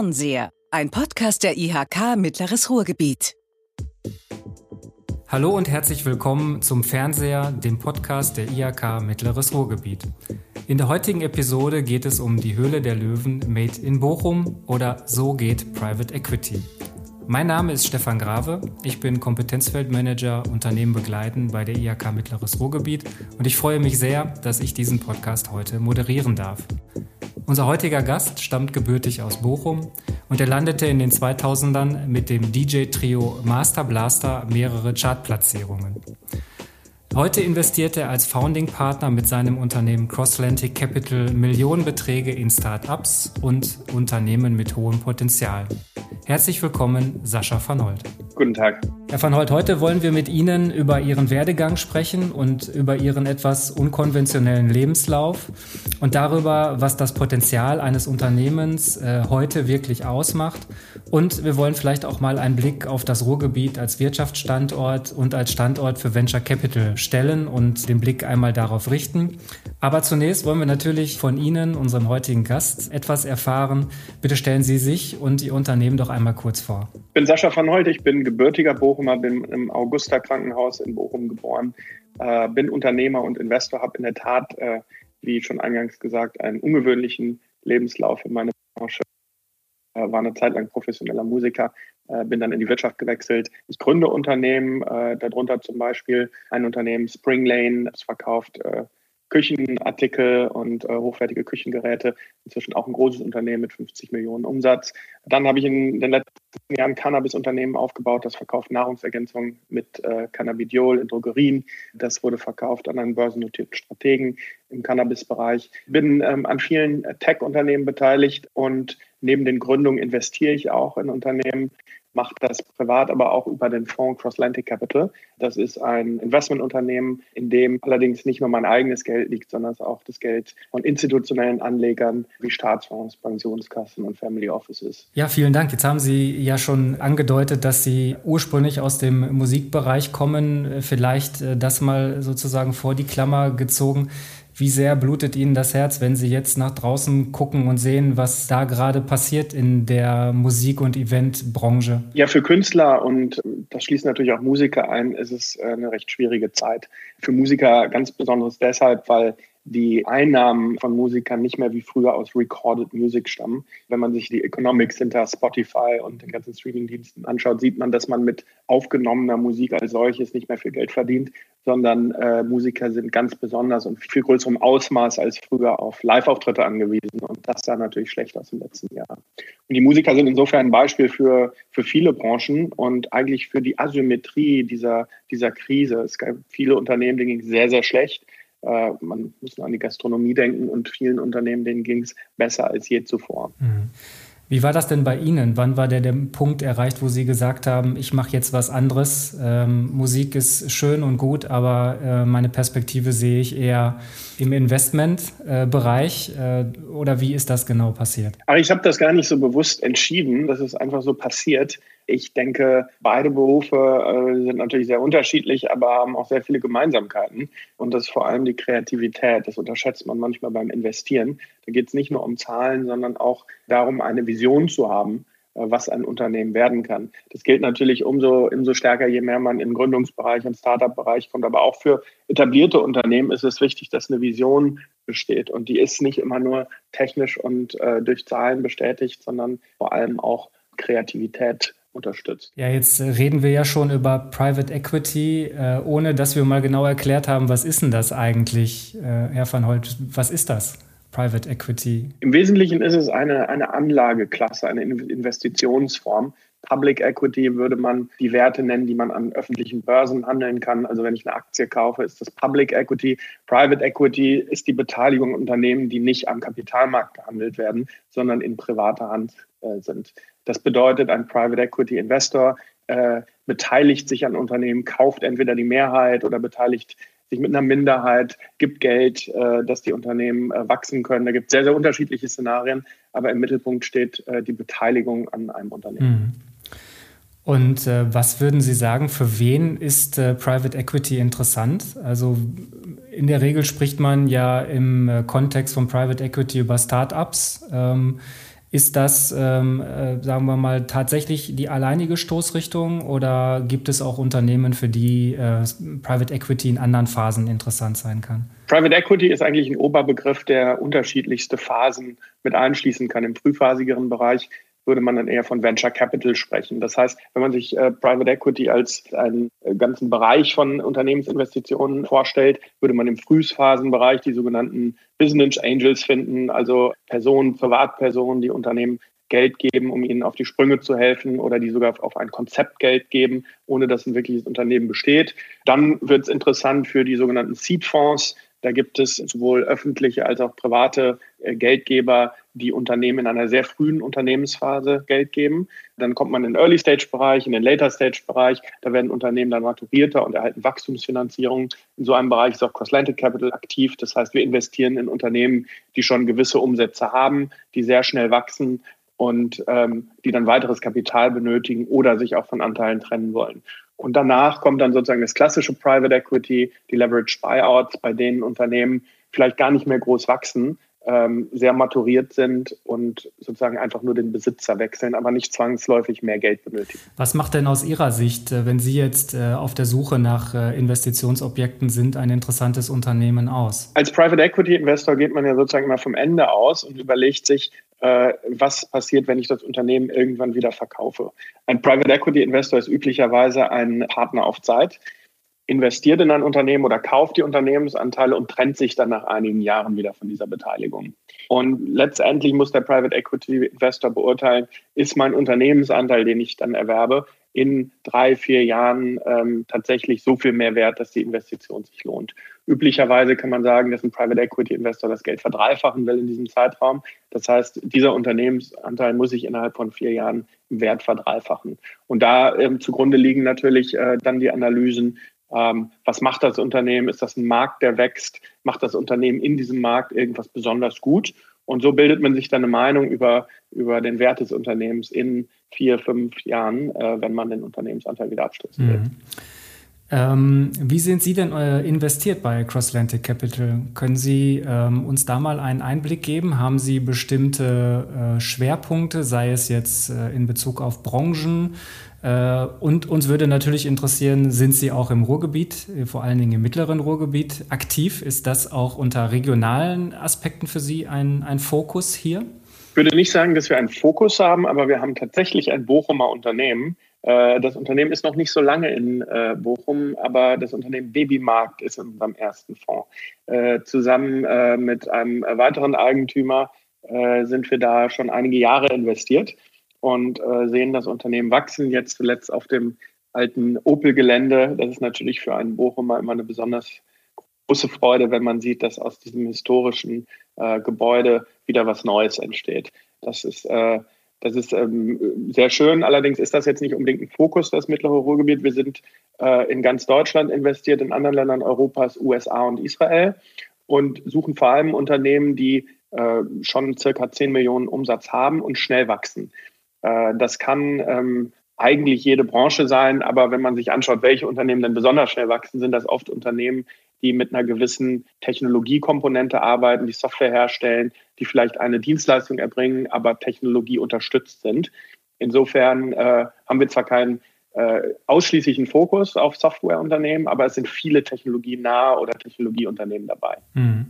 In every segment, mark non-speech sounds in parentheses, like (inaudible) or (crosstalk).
Fernseher, ein Podcast der IHK Mittleres Ruhrgebiet. Hallo und herzlich willkommen zum Fernseher, dem Podcast der IHK Mittleres Ruhrgebiet. In der heutigen Episode geht es um die Höhle der Löwen Made in Bochum oder So geht Private Equity. Mein Name ist Stefan Grave. Ich bin Kompetenzfeldmanager Unternehmen begleiten bei der IHK Mittleres Ruhrgebiet und ich freue mich sehr, dass ich diesen Podcast heute moderieren darf. Unser heutiger Gast stammt gebürtig aus Bochum und er landete in den 2000ern mit dem DJ-Trio Master Blaster mehrere Chartplatzierungen. Heute investiert er als Founding-Partner mit seinem Unternehmen Crosslantic Capital Millionenbeträge in Start-ups und Unternehmen mit hohem Potenzial. Herzlich willkommen, Sascha van Holt. Guten Tag. Herr van Holt, heute wollen wir mit Ihnen über Ihren Werdegang sprechen und über Ihren etwas unkonventionellen Lebenslauf und darüber, was das Potenzial eines Unternehmens äh, heute wirklich ausmacht. Und wir wollen vielleicht auch mal einen Blick auf das Ruhrgebiet als Wirtschaftsstandort und als Standort für Venture Capital stellen und den Blick einmal darauf richten. Aber zunächst wollen wir natürlich von Ihnen, unserem heutigen Gast, etwas erfahren. Bitte stellen Sie sich und Ihr Unternehmen doch einmal kurz vor. Ich bin Sascha van Holt, ich bin gebürtiger Bochumer, bin im Augusta Krankenhaus in Bochum geboren, äh, bin Unternehmer und Investor, habe in der Tat, äh, wie schon eingangs gesagt, einen ungewöhnlichen Lebenslauf in meiner Branche. Äh, war eine Zeit lang professioneller Musiker, äh, bin dann in die Wirtschaft gewechselt. Ich gründe Unternehmen, äh, darunter zum Beispiel ein Unternehmen Spring Lane, das verkauft Küchenartikel und äh, hochwertige Küchengeräte. Inzwischen auch ein großes Unternehmen mit 50 Millionen Umsatz. Dann habe ich in den letzten Jahren Cannabis-Unternehmen aufgebaut, das verkauft Nahrungsergänzungen mit äh, Cannabidiol in Drogerien. Das wurde verkauft an einen börsennotierten Strategen im Cannabis-Bereich. Bin ähm, an vielen Tech-Unternehmen beteiligt und neben den Gründungen investiere ich auch in Unternehmen, macht das privat, aber auch über den Fonds Crosslantic Capital. Das ist ein Investmentunternehmen, in dem allerdings nicht nur mein eigenes Geld liegt, sondern auch das Geld von institutionellen Anlegern wie Staatsfonds, Pensionskassen und Family Offices. Ja, vielen Dank. Jetzt haben Sie ja schon angedeutet, dass Sie ursprünglich aus dem Musikbereich kommen. Vielleicht äh, das mal sozusagen vor die Klammer gezogen. Wie sehr blutet Ihnen das Herz, wenn Sie jetzt nach draußen gucken und sehen, was da gerade passiert in der Musik- und Eventbranche? Ja, für Künstler und das schließt natürlich auch Musiker ein, ist es eine recht schwierige Zeit. Für Musiker ganz besonders deshalb, weil die Einnahmen von Musikern nicht mehr wie früher aus Recorded Music stammen. Wenn man sich die Economics hinter Spotify und den ganzen Streamingdiensten anschaut, sieht man, dass man mit aufgenommener Musik als solches nicht mehr viel Geld verdient, sondern äh, Musiker sind ganz besonders und viel größerem Ausmaß als früher auf Live-Auftritte angewiesen. Und das sah natürlich schlecht aus im letzten Jahr. Und die Musiker sind insofern ein Beispiel für, für viele Branchen und eigentlich für die Asymmetrie dieser, dieser Krise. Es gab viele Unternehmen, denen ging es sehr, sehr schlecht. Äh, man muss nur an die Gastronomie denken und vielen Unternehmen, denen ging es besser als je zuvor. Mhm. Wie war das denn bei Ihnen? Wann war der, der Punkt erreicht, wo Sie gesagt haben, ich mache jetzt was anderes? Ähm, Musik ist schön und gut, aber äh, meine Perspektive sehe ich eher im Investmentbereich. Äh, äh, oder wie ist das genau passiert? Aber ich habe das gar nicht so bewusst entschieden. Das ist einfach so passiert. Ich denke, beide Berufe äh, sind natürlich sehr unterschiedlich, aber haben auch sehr viele Gemeinsamkeiten. Und das ist vor allem die Kreativität. Das unterschätzt man manchmal beim Investieren. Da geht es nicht nur um Zahlen, sondern auch darum, eine Vision zu haben, äh, was ein Unternehmen werden kann. Das gilt natürlich umso, umso stärker, je mehr man im Gründungsbereich, im Startup-Bereich kommt. Aber auch für etablierte Unternehmen ist es wichtig, dass eine Vision besteht. Und die ist nicht immer nur technisch und äh, durch Zahlen bestätigt, sondern vor allem auch Kreativität unterstützt. Ja, jetzt reden wir ja schon über Private Equity, äh, ohne dass wir mal genau erklärt haben, was ist denn das eigentlich, äh, Herr van Holt? Was ist das? Private Equity? Im Wesentlichen ist es eine, eine Anlageklasse, eine Investitionsform. Public Equity würde man die Werte nennen, die man an öffentlichen Börsen handeln kann. Also wenn ich eine Aktie kaufe, ist das Public Equity. Private Equity ist die Beteiligung an Unternehmen, die nicht am Kapitalmarkt gehandelt werden, sondern in privater Hand äh, sind. Das bedeutet, ein Private Equity Investor äh, beteiligt sich an Unternehmen, kauft entweder die Mehrheit oder beteiligt sich mit einer Minderheit, gibt Geld, äh, dass die Unternehmen äh, wachsen können. Da gibt es sehr, sehr unterschiedliche Szenarien, aber im Mittelpunkt steht äh, die Beteiligung an einem Unternehmen. Mhm. Und äh, was würden Sie sagen, für wen ist äh, Private Equity interessant? Also in der Regel spricht man ja im äh, Kontext von Private Equity über Startups. Ähm, Ist das, ähm, äh, sagen wir mal, tatsächlich die alleinige Stoßrichtung oder gibt es auch Unternehmen, für die äh, Private Equity in anderen Phasen interessant sein kann? Private Equity ist eigentlich ein Oberbegriff, der unterschiedlichste Phasen mit einschließen kann. Im frühphasigeren Bereich würde man dann eher von Venture Capital sprechen. Das heißt, wenn man sich äh, Private Equity als einen ganzen Bereich von Unternehmensinvestitionen vorstellt, würde man im Frühphasenbereich die sogenannten Business Angels finden, also Personen, Privatpersonen, die Unternehmen Geld geben, um ihnen auf die Sprünge zu helfen oder die sogar auf ein Konzept Geld geben, ohne dass ein wirkliches Unternehmen besteht. Dann wird es interessant für die sogenannten Seed-Fonds. Da gibt es sowohl öffentliche als auch private äh, Geldgeber, die Unternehmen in einer sehr frühen Unternehmensphase Geld geben. Dann kommt man in den Early-Stage-Bereich, in den Later-Stage-Bereich. Da werden Unternehmen dann maturierter und erhalten Wachstumsfinanzierung. In so einem Bereich ist auch Cross-Atlantic Capital aktiv. Das heißt, wir investieren in Unternehmen, die schon gewisse Umsätze haben, die sehr schnell wachsen und ähm, die dann weiteres Kapital benötigen oder sich auch von Anteilen trennen wollen. Und danach kommt dann sozusagen das klassische Private Equity, die Leverage Buyouts, bei denen Unternehmen vielleicht gar nicht mehr groß wachsen, ähm, sehr maturiert sind und sozusagen einfach nur den Besitzer wechseln, aber nicht zwangsläufig mehr Geld benötigen. Was macht denn aus Ihrer Sicht, äh, wenn Sie jetzt äh, auf der Suche nach äh, Investitionsobjekten sind, ein interessantes Unternehmen aus? Als Private Equity Investor geht man ja sozusagen immer vom Ende aus und überlegt sich, was passiert, wenn ich das Unternehmen irgendwann wieder verkaufe. Ein Private Equity Investor ist üblicherweise ein Partner auf Zeit investiert in ein Unternehmen oder kauft die Unternehmensanteile und trennt sich dann nach einigen Jahren wieder von dieser Beteiligung. Und letztendlich muss der Private Equity Investor beurteilen, ist mein Unternehmensanteil, den ich dann erwerbe, in drei, vier Jahren ähm, tatsächlich so viel mehr wert, dass die Investition sich lohnt. Üblicherweise kann man sagen, dass ein Private Equity Investor das Geld verdreifachen will in diesem Zeitraum. Das heißt, dieser Unternehmensanteil muss sich innerhalb von vier Jahren im Wert verdreifachen. Und da ähm, zugrunde liegen natürlich äh, dann die Analysen, ähm, was macht das Unternehmen? Ist das ein Markt, der wächst? Macht das Unternehmen in diesem Markt irgendwas besonders gut? Und so bildet man sich dann eine Meinung über, über den Wert des Unternehmens in vier, fünf Jahren, äh, wenn man den Unternehmensanteil wieder abstoßen will. Mhm. Ähm, wie sind Sie denn äh, investiert bei Cross-Atlantic Capital? Können Sie ähm, uns da mal einen Einblick geben? Haben Sie bestimmte äh, Schwerpunkte, sei es jetzt äh, in Bezug auf Branchen? Äh, und uns würde natürlich interessieren, sind Sie auch im Ruhrgebiet, äh, vor allen Dingen im mittleren Ruhrgebiet, aktiv? Ist das auch unter regionalen Aspekten für Sie ein, ein Fokus hier? Ich würde nicht sagen, dass wir einen Fokus haben, aber wir haben tatsächlich ein Bochumer Unternehmen, das Unternehmen ist noch nicht so lange in äh, Bochum, aber das Unternehmen Babymarkt ist in unserem ersten Fonds. Äh, zusammen mit einem weiteren Eigentümer sind wir da schon einige Jahre investiert und sehen das Unternehmen wachsen. Jetzt zuletzt auf dem alten Opel-Gelände. Das ist natürlich für einen Bochumer immer eine besonders große Freude, wenn man sieht, dass aus diesem historischen Gebäude wieder was Neues entsteht. Das ist das ist ähm, sehr schön. Allerdings ist das jetzt nicht unbedingt ein Fokus, das mittlere Ruhrgebiet. Wir sind äh, in ganz Deutschland investiert, in anderen Ländern Europas, USA und Israel und suchen vor allem Unternehmen, die äh, schon circa 10 Millionen Umsatz haben und schnell wachsen. Äh, das kann ähm, eigentlich jede Branche sein, aber wenn man sich anschaut, welche Unternehmen denn besonders schnell wachsen, sind das oft Unternehmen, die mit einer gewissen Technologiekomponente arbeiten, die Software herstellen, die vielleicht eine Dienstleistung erbringen, aber Technologie unterstützt sind. Insofern äh, haben wir zwar keinen äh, ausschließlichen Fokus auf Softwareunternehmen, aber es sind viele technologienahe oder Technologieunternehmen dabei. Mhm.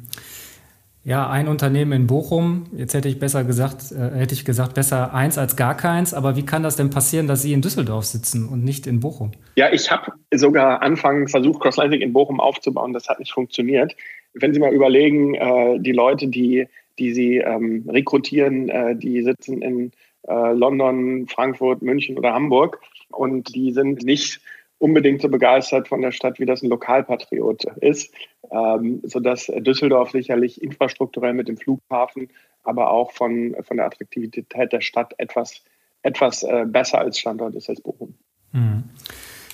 Ja, ein Unternehmen in Bochum. Jetzt hätte ich besser gesagt, äh, hätte ich gesagt, besser eins als gar keins. Aber wie kann das denn passieren, dass Sie in Düsseldorf sitzen und nicht in Bochum? Ja, ich habe sogar anfangs versucht, CrossLantic in Bochum aufzubauen. Das hat nicht funktioniert. Wenn Sie mal überlegen, äh, die Leute, die, die Sie ähm, rekrutieren, äh, die sitzen in äh, London, Frankfurt, München oder Hamburg und die sind nicht unbedingt so begeistert von der Stadt, wie das ein Lokalpatriot ist, ähm, sodass Düsseldorf sicherlich infrastrukturell mit dem Flughafen, aber auch von, von der Attraktivität der Stadt etwas, etwas äh, besser als Standort ist als Bochum. Mhm.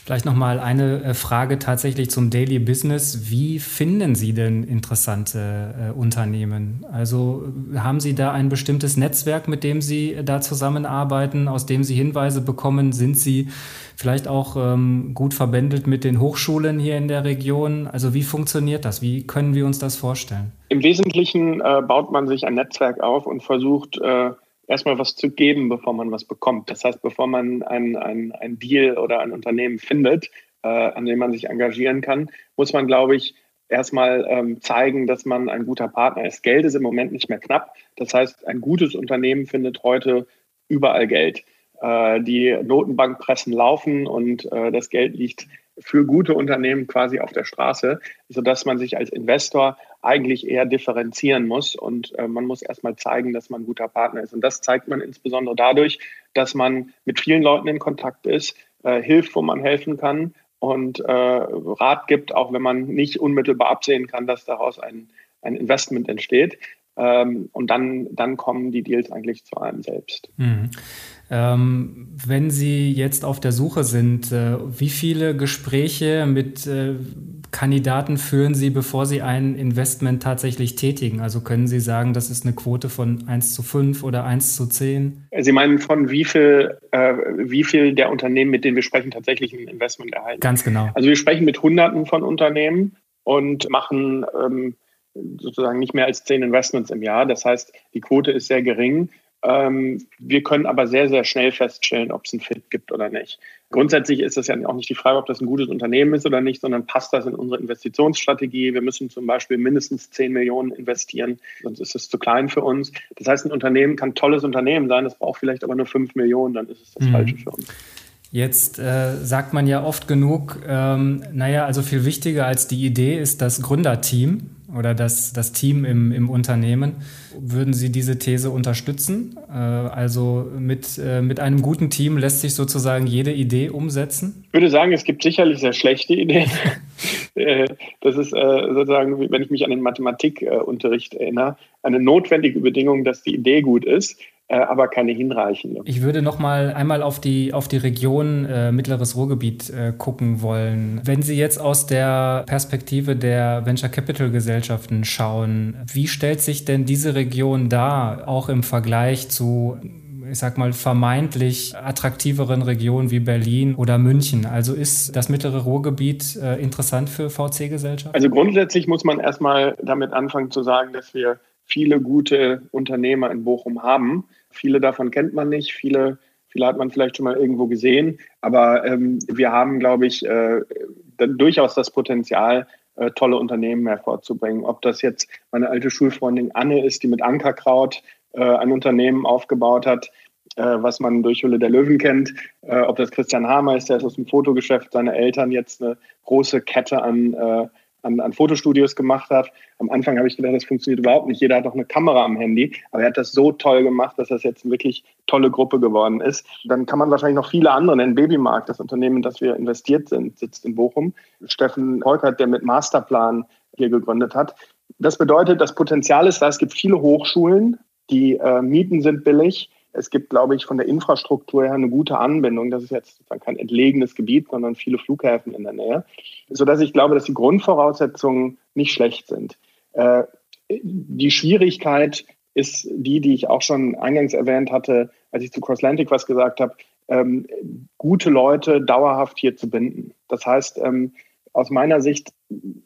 Vielleicht nochmal eine äh, Frage tatsächlich zum Daily Business. Wie finden Sie denn interessante äh, Unternehmen? Also äh, haben Sie da ein bestimmtes Netzwerk, mit dem Sie äh, da zusammenarbeiten, aus dem Sie Hinweise bekommen? Sind Sie vielleicht auch ähm, gut verbändelt mit den Hochschulen hier in der Region? Also wie funktioniert das? Wie können wir uns das vorstellen? Im Wesentlichen äh, baut man sich ein Netzwerk auf und versucht, äh, erstmal was zu geben, bevor man was bekommt. Das heißt, bevor man ein, ein, ein Deal oder ein Unternehmen findet, äh, an dem man sich engagieren kann, muss man, glaube ich, erstmal ähm, zeigen, dass man ein guter Partner ist. Geld ist im Moment nicht mehr knapp. Das heißt, ein gutes Unternehmen findet heute überall Geld. Äh, die Notenbankpressen laufen und äh, das Geld liegt für gute Unternehmen quasi auf der Straße, sodass man sich als Investor eigentlich eher differenzieren muss und äh, man muss erstmal zeigen, dass man ein guter Partner ist. Und das zeigt man insbesondere dadurch, dass man mit vielen Leuten in Kontakt ist, äh, hilft, wo man helfen kann und äh, Rat gibt, auch wenn man nicht unmittelbar absehen kann, dass daraus ein, ein Investment entsteht. Ähm, und dann, dann kommen die Deals eigentlich zu einem selbst. Mhm. Ähm, wenn Sie jetzt auf der Suche sind, äh, wie viele Gespräche mit äh, Kandidaten führen Sie, bevor Sie ein Investment tatsächlich tätigen? Also können Sie sagen, das ist eine Quote von 1 zu 5 oder 1 zu 10? Sie meinen von wie viel, äh, wie viel der Unternehmen, mit denen wir sprechen, tatsächlich ein Investment erhalten? Ganz genau. Also wir sprechen mit Hunderten von Unternehmen und machen ähm, sozusagen nicht mehr als zehn Investments im Jahr. Das heißt, die Quote ist sehr gering. Ähm, wir können aber sehr, sehr schnell feststellen, ob es ein Fit gibt oder nicht. Grundsätzlich ist es ja auch nicht die Frage, ob das ein gutes Unternehmen ist oder nicht, sondern passt das in unsere Investitionsstrategie. Wir müssen zum Beispiel mindestens 10 Millionen investieren, sonst ist es zu klein für uns. Das heißt, ein Unternehmen kann ein tolles Unternehmen sein, es braucht vielleicht aber nur 5 Millionen, dann ist es das mhm. Falsche für uns. Jetzt äh, sagt man ja oft genug, ähm, naja, also viel wichtiger als die Idee ist das Gründerteam oder das, das Team im, im Unternehmen. Würden Sie diese These unterstützen? Äh, also mit, äh, mit einem guten Team lässt sich sozusagen jede Idee umsetzen? Ich würde sagen, es gibt sicherlich sehr schlechte Ideen. (laughs) Äh, das ist äh, sozusagen, wenn ich mich an den Mathematikunterricht erinnere, eine notwendige Bedingung, dass die Idee gut ist aber keine hinreichende. Ich würde noch mal einmal auf die, auf die Region äh, Mittleres Ruhrgebiet äh, gucken wollen. Wenn Sie jetzt aus der Perspektive der Venture Capital Gesellschaften schauen, wie stellt sich denn diese Region dar, auch im Vergleich zu ich sag mal, vermeintlich attraktiveren Regionen wie Berlin oder München. Also ist das mittlere Ruhrgebiet äh, interessant für VC-Gesellschaften? Also grundsätzlich muss man erstmal damit anfangen zu sagen, dass wir viele gute Unternehmer in Bochum haben. Viele davon kennt man nicht, viele, viele hat man vielleicht schon mal irgendwo gesehen, aber ähm, wir haben, glaube ich, äh, durchaus das Potenzial, äh, tolle Unternehmen hervorzubringen. Ob das jetzt meine alte Schulfreundin Anne ist, die mit Ankerkraut äh, ein Unternehmen aufgebaut hat, äh, was man durch Hülle der Löwen kennt, äh, ob das Christian Hamer ist, der ist aus dem Fotogeschäft, seine Eltern jetzt eine große Kette an äh, an, an Fotostudios gemacht hat. Am Anfang habe ich gedacht, das funktioniert überhaupt nicht. Jeder hat doch eine Kamera am Handy. Aber er hat das so toll gemacht, dass das jetzt eine wirklich tolle Gruppe geworden ist. Dann kann man wahrscheinlich noch viele andere nennen. Babymarkt, das Unternehmen, in das wir investiert sind, sitzt in Bochum. Steffen Volkert, der mit Masterplan hier gegründet hat. Das bedeutet, das Potenzial ist da. Es gibt viele Hochschulen. Die äh, Mieten sind billig. Es gibt, glaube ich, von der Infrastruktur her eine gute Anbindung. Das ist jetzt kein entlegenes Gebiet, sondern viele Flughäfen in der Nähe, sodass ich glaube, dass die Grundvoraussetzungen nicht schlecht sind. Äh, die Schwierigkeit ist die, die ich auch schon eingangs erwähnt hatte, als ich zu Crosslantic was gesagt habe, ähm, gute Leute dauerhaft hier zu binden. Das heißt, ähm, aus meiner Sicht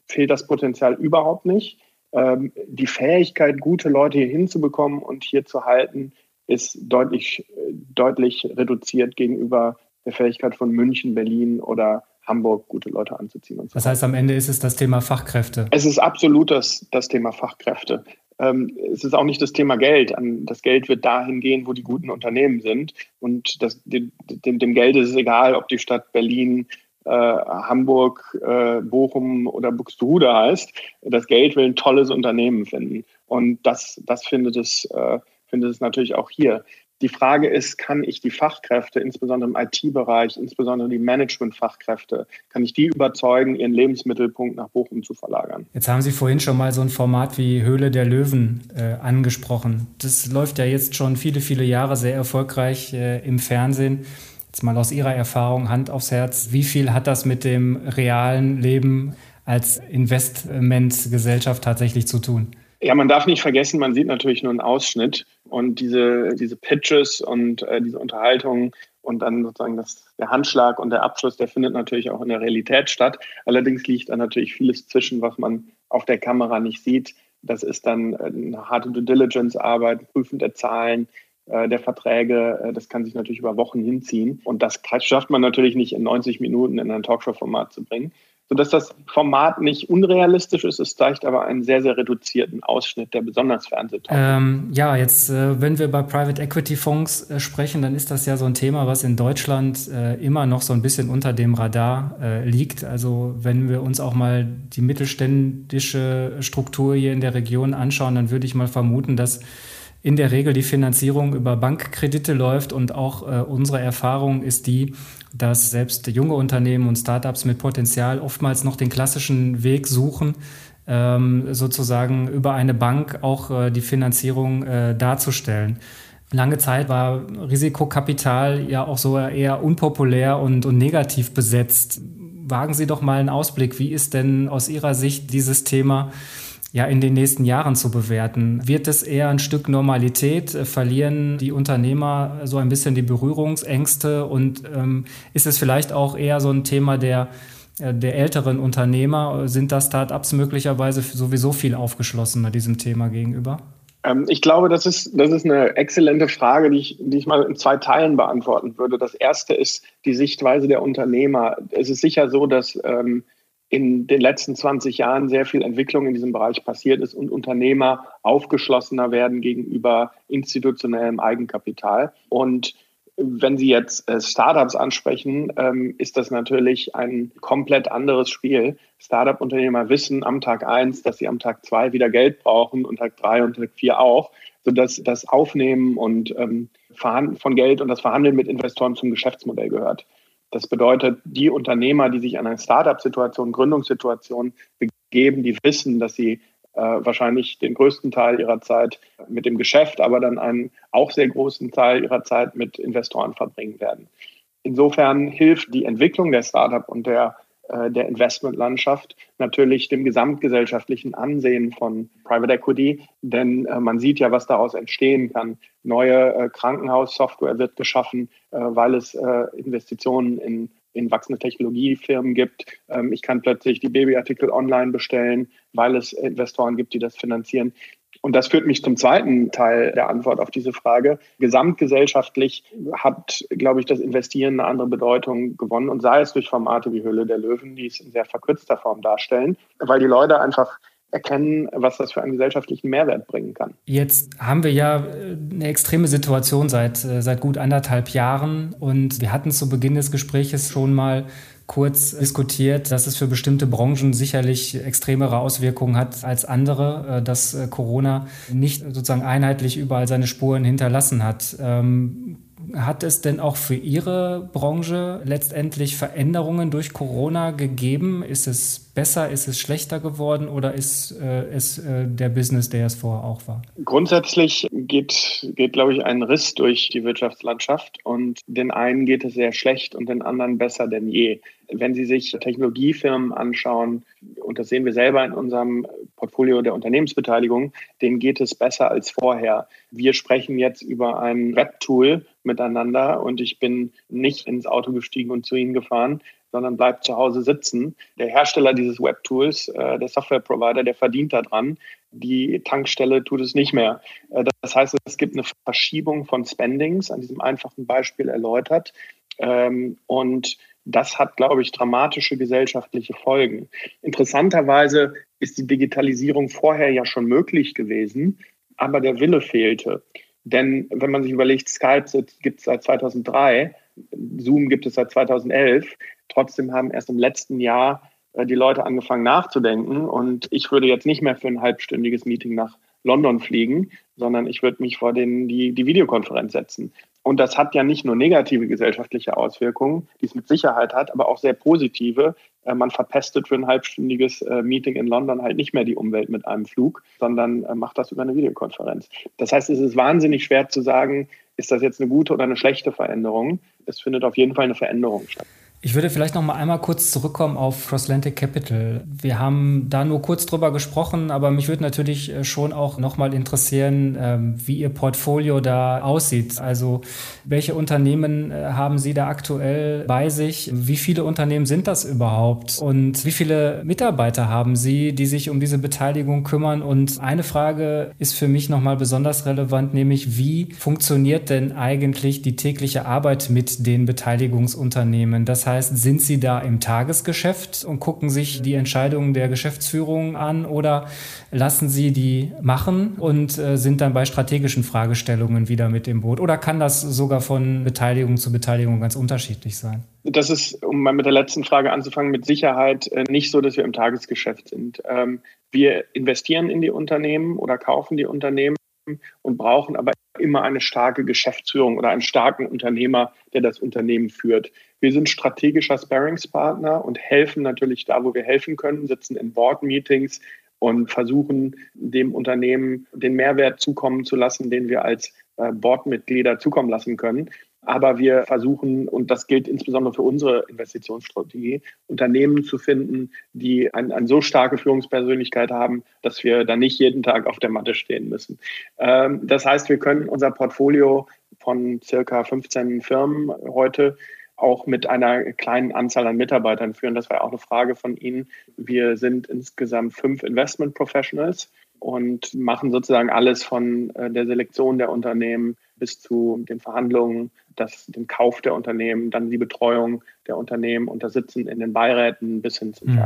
fehlt das Potenzial überhaupt nicht. Ähm, die Fähigkeit, gute Leute hier hinzubekommen und hier zu halten, ist deutlich, deutlich reduziert gegenüber der Fähigkeit von München, Berlin oder Hamburg gute Leute anzuziehen. das heißt, am Ende ist es das Thema Fachkräfte. Es ist absolut das, das Thema Fachkräfte. Ähm, es ist auch nicht das Thema Geld. Das Geld wird dahin gehen, wo die guten Unternehmen sind. Und das, dem, dem, Geld ist es egal, ob die Stadt Berlin, äh, Hamburg, äh, Bochum oder Buxtehude heißt. Das Geld will ein tolles Unternehmen finden. Und das, das findet es äh, findet es natürlich auch hier. Die Frage ist, kann ich die Fachkräfte, insbesondere im IT-Bereich, insbesondere die Management-Fachkräfte, kann ich die überzeugen, ihren Lebensmittelpunkt nach Bochum zu verlagern? Jetzt haben Sie vorhin schon mal so ein Format wie Höhle der Löwen äh, angesprochen. Das läuft ja jetzt schon viele, viele Jahre sehr erfolgreich äh, im Fernsehen. Jetzt mal aus Ihrer Erfahrung, Hand aufs Herz, wie viel hat das mit dem realen Leben als Investmentgesellschaft tatsächlich zu tun? Ja, man darf nicht vergessen, man sieht natürlich nur einen Ausschnitt und diese, diese Pitches und äh, diese Unterhaltungen und dann sozusagen das, der Handschlag und der Abschluss, der findet natürlich auch in der Realität statt. Allerdings liegt da natürlich vieles zwischen, was man auf der Kamera nicht sieht. Das ist dann eine harte Due Diligence-Arbeit, Prüfen der Zahlen, äh, der Verträge, äh, das kann sich natürlich über Wochen hinziehen. Und das schafft man natürlich nicht in 90 Minuten in ein Talkshow-Format zu bringen sodass das Format nicht unrealistisch ist. Es zeigt aber einen sehr, sehr reduzierten Ausschnitt der besonders Fernsehtalk. Ähm, ja, jetzt, äh, wenn wir bei Private Equity Fonds äh, sprechen, dann ist das ja so ein Thema, was in Deutschland äh, immer noch so ein bisschen unter dem Radar äh, liegt. Also wenn wir uns auch mal die mittelständische Struktur hier in der Region anschauen, dann würde ich mal vermuten, dass in der Regel die Finanzierung über Bankkredite läuft und auch äh, unsere Erfahrung ist die, dass selbst junge Unternehmen und Startups mit Potenzial oftmals noch den klassischen Weg suchen, ähm, sozusagen über eine Bank auch äh, die Finanzierung äh, darzustellen. Lange Zeit war Risikokapital ja auch so eher unpopulär und, und negativ besetzt. Wagen Sie doch mal einen Ausblick. Wie ist denn aus Ihrer Sicht dieses Thema ja in den nächsten Jahren zu bewerten? Wird es eher ein Stück Normalität? Verlieren die Unternehmer so ein bisschen die Berührungsängste? Und ähm, ist es vielleicht auch eher so ein Thema der, äh, der älteren Unternehmer? Sind da Startups möglicherweise sowieso viel aufgeschlossener diesem Thema gegenüber? Ähm, ich glaube, das ist, das ist eine exzellente Frage, die ich, die ich mal in zwei Teilen beantworten würde. Das erste ist die Sichtweise der Unternehmer. Es ist sicher so, dass ähm, in den letzten 20 Jahren sehr viel Entwicklung in diesem Bereich passiert ist und Unternehmer aufgeschlossener werden gegenüber institutionellem Eigenkapital. Und wenn Sie jetzt äh, Startups ansprechen, ähm, ist das natürlich ein komplett anderes Spiel. Startup-Unternehmer wissen am Tag eins, dass sie am Tag zwei wieder Geld brauchen und Tag drei und Tag vier auch, sodass das Aufnehmen und ähm, von Geld und das Verhandeln mit Investoren zum Geschäftsmodell gehört. Das bedeutet, die Unternehmer, die sich an eine Startup-Situation, Gründungssituation begeben, die wissen, dass sie äh, wahrscheinlich den größten Teil ihrer Zeit mit dem Geschäft, aber dann einen auch sehr großen Teil ihrer Zeit mit Investoren verbringen werden. Insofern hilft die Entwicklung der Startup und der der Investmentlandschaft, natürlich dem gesamtgesellschaftlichen Ansehen von Private Equity, denn äh, man sieht ja, was daraus entstehen kann. Neue äh, Krankenhaussoftware wird geschaffen, äh, weil es äh, Investitionen in in wachsende Technologiefirmen gibt. Ähm, ich kann plötzlich die Babyartikel online bestellen, weil es Investoren gibt, die das finanzieren. Und das führt mich zum zweiten Teil der Antwort auf diese Frage. Gesamtgesellschaftlich hat, glaube ich, das Investieren eine andere Bedeutung gewonnen und sei es durch Formate wie Höhle der Löwen, die es in sehr verkürzter Form darstellen, weil die Leute einfach erkennen, was das für einen gesellschaftlichen Mehrwert bringen kann. Jetzt haben wir ja äh, eine extreme Situation seit, äh, seit gut anderthalb Jahren und wir hatten zu Beginn des Gespräches schon mal kurz diskutiert, dass es für bestimmte Branchen sicherlich extremere Auswirkungen hat als andere, äh, dass äh, Corona nicht sozusagen einheitlich überall seine Spuren hinterlassen hat. Hat es denn auch für Ihre Branche letztendlich Veränderungen durch Corona gegeben? Ist es besser, ist es schlechter geworden oder ist äh, es äh, der Business, der es vorher auch war? Grundsätzlich geht, geht, glaube ich, ein Riss durch die Wirtschaftslandschaft und den einen geht es sehr schlecht und den anderen besser denn je. Wenn Sie sich Technologiefirmen anschauen, und das sehen wir selber in unserem Portfolio der Unternehmensbeteiligung, denen geht es besser als vorher. Wir sprechen jetzt über ein Webtool miteinander und ich bin nicht ins Auto gestiegen und zu Ihnen gefahren, sondern bleibt zu Hause sitzen. Der Hersteller dieses Webtools, äh, der Software-Provider, der verdient daran. Die Tankstelle tut es nicht mehr. Äh, das heißt, es gibt eine Verschiebung von Spendings, an diesem einfachen Beispiel erläutert. Ähm, und das hat, glaube ich, dramatische gesellschaftliche Folgen. Interessanterweise ist die Digitalisierung vorher ja schon möglich gewesen, aber der Wille fehlte. Denn wenn man sich überlegt, Skype gibt es seit 2003, Zoom gibt es seit 2011, trotzdem haben erst im letzten Jahr äh, die Leute angefangen nachzudenken. Und ich würde jetzt nicht mehr für ein halbstündiges Meeting nach London fliegen, sondern ich würde mich vor den, die, die Videokonferenz setzen. Und das hat ja nicht nur negative gesellschaftliche Auswirkungen, die es mit Sicherheit hat, aber auch sehr positive. Äh, man verpestet für ein halbstündiges äh, Meeting in London halt nicht mehr die Umwelt mit einem Flug, sondern äh, macht das über eine Videokonferenz. Das heißt, es ist wahnsinnig schwer zu sagen, ist das jetzt eine gute oder eine schlechte Veränderung. Es findet auf jeden Fall eine Veränderung statt. Ich würde vielleicht noch mal einmal kurz zurückkommen auf Crosslantic Capital. Wir haben da nur kurz drüber gesprochen, aber mich würde natürlich äh, schon auch noch mal interessieren, ähm, wie Ihr Portfolio da aussieht. Also welche Unternehmen äh, haben Sie da aktuell bei sich? Wie viele Unternehmen sind das überhaupt? Und wie viele Mitarbeiter haben Sie, die sich um diese Beteiligung kümmern? Und eine Frage ist für mich noch mal besonders relevant, nämlich wie funktioniert denn eigentlich die tägliche Arbeit mit den Beteiligungsunternehmen? Das heißt, sind Sie da im Tagesgeschäft und gucken sich die Entscheidungen der Geschäftsführung an oder lassen Sie die machen und äh, sind dann bei strategischen Fragestellungen wieder mit im Boot? Oder kann das sogar von Beteiligung zu Beteiligung ganz unterschiedlich sein? Das ist, um mal mit der letzten Frage anzufangen, mit Sicherheit äh, nicht so, dass wir im Tagesgeschäft sind. Ähm, wir investieren in die Unternehmen oder kaufen die Unternehmen und brauchen aber immer eine starke Geschäftsführung oder einen starken Unternehmer, der das Unternehmen führt. Wir sind strategischer Sparringspartner und helfen natürlich da, wo wir helfen können, sitzen in Board-Meetings und versuchen dem Unternehmen den Mehrwert zukommen zu lassen, den wir als äh, Boardmitglieder zukommen lassen können. Aber wir versuchen, und das gilt insbesondere für unsere Investitionsstrategie, Unternehmen zu finden, die eine, eine so starke Führungspersönlichkeit haben, dass wir da nicht jeden Tag auf der Matte stehen müssen. Ähm, das heißt, wir können unser Portfolio von circa 15 Firmen heute auch mit einer kleinen Anzahl an Mitarbeitern führen. Das war auch eine Frage von Ihnen. Wir sind insgesamt fünf Investment Professionals und machen sozusagen alles von äh, der Selektion der Unternehmen bis zu den Verhandlungen, das, den Kauf der Unternehmen, dann die Betreuung der Unternehmen und das Sitzen in den Beiräten bis hin zum mhm.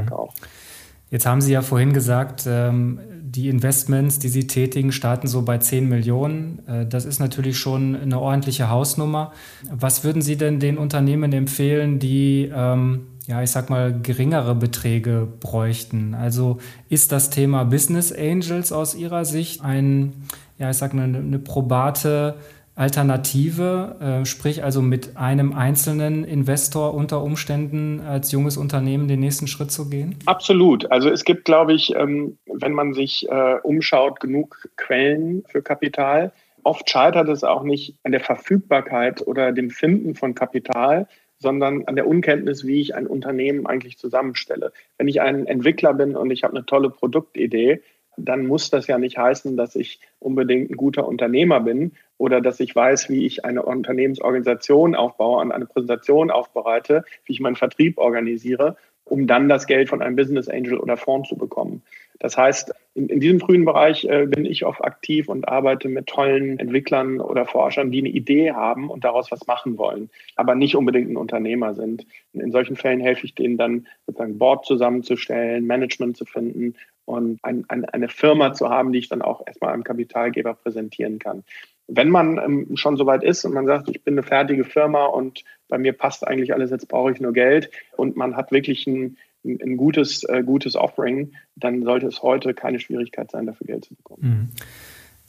Jetzt haben Sie ja vorhin gesagt, ähm, die Investments, die Sie tätigen, starten so bei 10 Millionen. Äh, das ist natürlich schon eine ordentliche Hausnummer. Was würden Sie denn den Unternehmen empfehlen, die, ähm, ja, ich sag mal, geringere Beträge bräuchten? Also ist das Thema Business Angels aus Ihrer Sicht ein, ja, ich sag mal, eine probate Alternative, äh, sprich also mit einem einzelnen Investor unter Umständen als junges Unternehmen den nächsten Schritt zu gehen? Absolut. Also es gibt, glaube ich, ähm, wenn man sich äh, umschaut, genug Quellen für Kapital. Oft scheitert es auch nicht an der Verfügbarkeit oder dem Finden von Kapital, sondern an der Unkenntnis, wie ich ein Unternehmen eigentlich zusammenstelle. Wenn ich ein Entwickler bin und ich habe eine tolle Produktidee, dann muss das ja nicht heißen, dass ich unbedingt ein guter Unternehmer bin oder dass ich weiß, wie ich eine Unternehmensorganisation aufbaue, und eine Präsentation aufbereite, wie ich meinen Vertrieb organisiere, um dann das Geld von einem Business Angel oder Fonds zu bekommen. Das heißt, in, in diesem frühen Bereich äh, bin ich oft aktiv und arbeite mit tollen Entwicklern oder Forschern, die eine Idee haben und daraus was machen wollen, aber nicht unbedingt ein Unternehmer sind. In solchen Fällen helfe ich denen dann sozusagen Board zusammenzustellen, Management zu finden und ein, ein, eine Firma zu haben, die ich dann auch erstmal einem Kapitalgeber präsentieren kann. Wenn man ähm, schon soweit ist und man sagt, ich bin eine fertige Firma und bei mir passt eigentlich alles, jetzt brauche ich nur Geld und man hat wirklich ein, ein gutes, äh, gutes Offering, dann sollte es heute keine Schwierigkeit sein, dafür Geld zu bekommen. Mhm.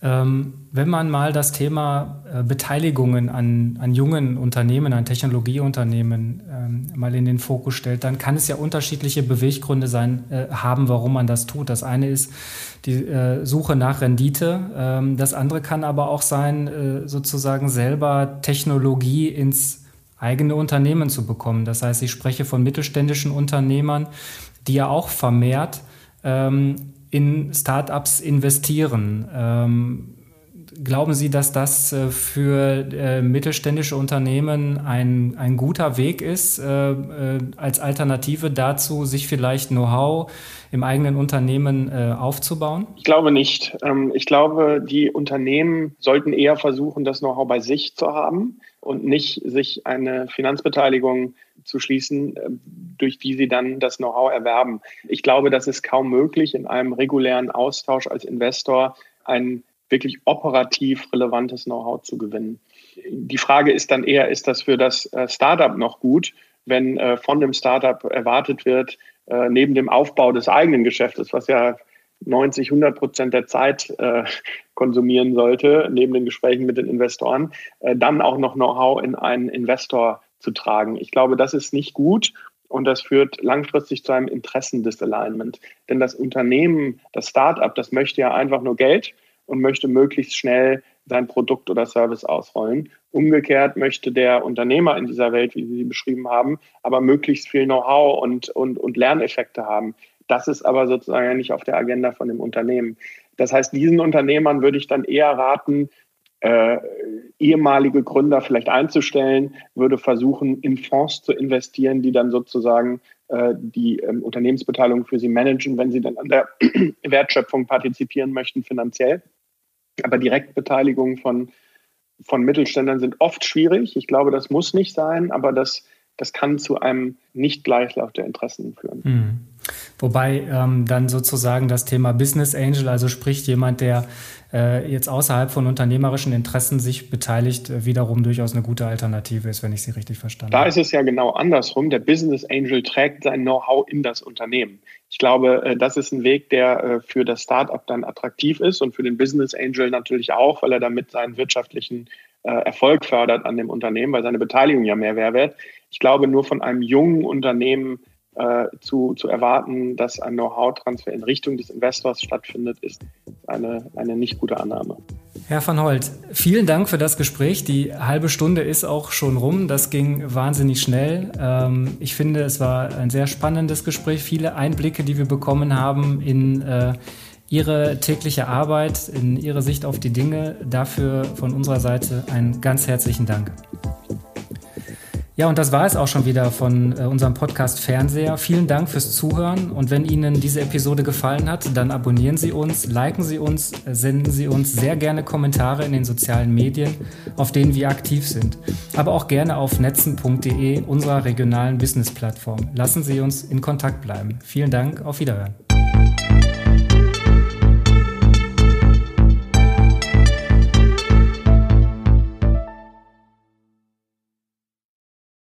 Ähm, wenn man mal das Thema äh, Beteiligungen an, an jungen Unternehmen, an Technologieunternehmen ähm, mal in den Fokus stellt, dann kann es ja unterschiedliche Beweggründe sein, äh, haben, warum man das tut. Das eine ist die äh, Suche nach Rendite. Ähm, das andere kann aber auch sein, sozusagen selber Technologie ins eigene Unternehmen zu bekommen. Das heißt, ich spreche von mittelständischen Unternehmern, die ja auch vermehrt in Startups investieren. Ähm, glauben Sie, dass das äh, für äh, mittelständische Unternehmen ein, ein guter Weg ist, äh, als Alternative dazu, sich vielleicht Know-how im eigenen Unternehmen aufzubauen? Ich glaube nicht. Ähm, ich glaube, die Unternehmen sollten eher versuchen, das Know-how bei sich zu haben und nicht sich eine Finanzbeteiligung zu schließen, durch die sie dann das Know-how erwerben. Ich glaube, das ist kaum möglich, in einem regulären Austausch als Investor ein wirklich operativ relevantes Know-how zu gewinnen. Die Frage ist dann eher, ist das für das äh, Startup noch gut, wenn äh, von dem Startup erwartet wird, neben dem Aufbau des eigenen Geschäftes, was ja 90, 100 Prozent der Zeit äh, konsumieren sollte, neben den Gesprächen mit den Investoren, äh, dann auch noch Know-how in einen Investor zu tragen. Ich glaube, das ist nicht gut und das führt langfristig zu einem Interessendisalignment. Denn das Unternehmen, das Start-up, das möchte ja einfach nur Geld und möchte möglichst schnell sein Produkt oder Service ausrollen. Umgekehrt möchte der Unternehmer in dieser Welt, wie Sie sie beschrieben haben, aber möglichst viel Know-how und, und, und Lerneffekte haben. Das ist aber sozusagen nicht auf der Agenda von dem Unternehmen. Das heißt, diesen Unternehmern würde ich dann eher raten, äh, ehemalige Gründer vielleicht einzustellen, würde versuchen, in Fonds zu investieren, die dann sozusagen äh, die ähm, Unternehmensbeteiligung für sie managen, wenn sie dann an der (clears throat) Wertschöpfung partizipieren möchten finanziell. Aber Direktbeteiligung von, von Mittelständlern sind oft schwierig. Ich glaube, das muss nicht sein, aber das, das kann zu einem Nicht-Gleichlauf der Interessen führen. Mhm. Wobei ähm, dann sozusagen das Thema Business Angel, also spricht jemand, der äh, jetzt außerhalb von unternehmerischen Interessen sich beteiligt, äh, wiederum durchaus eine gute Alternative ist, wenn ich Sie richtig verstanden habe. Da ist es ja genau andersrum. Der Business Angel trägt sein Know-how in das Unternehmen. Ich glaube, äh, das ist ein Weg, der äh, für das Startup dann attraktiv ist und für den Business Angel natürlich auch, weil er damit seinen wirtschaftlichen Erfolg fördert an dem Unternehmen, weil seine Beteiligung ja mehr Mehrwert. Ich glaube, nur von einem jungen Unternehmen äh, zu, zu erwarten, dass ein Know-how-Transfer in Richtung des Investors stattfindet, ist eine, eine nicht gute Annahme. Herr van Holt, vielen Dank für das Gespräch. Die halbe Stunde ist auch schon rum. Das ging wahnsinnig schnell. Ähm, ich finde, es war ein sehr spannendes Gespräch. Viele Einblicke, die wir bekommen haben in äh, Ihre tägliche Arbeit, in Ihre Sicht auf die Dinge. Dafür von unserer Seite einen ganz herzlichen Dank. Ja, und das war es auch schon wieder von äh, unserem Podcast Fernseher. Vielen Dank fürs Zuhören und wenn Ihnen diese Episode gefallen hat, dann abonnieren Sie uns, liken Sie uns, senden Sie uns sehr gerne Kommentare in den sozialen Medien, auf denen wir aktiv sind. Aber auch gerne auf netzen.de, unserer regionalen Business-Plattform. Lassen Sie uns in Kontakt bleiben. Vielen Dank, auf Wiederhören.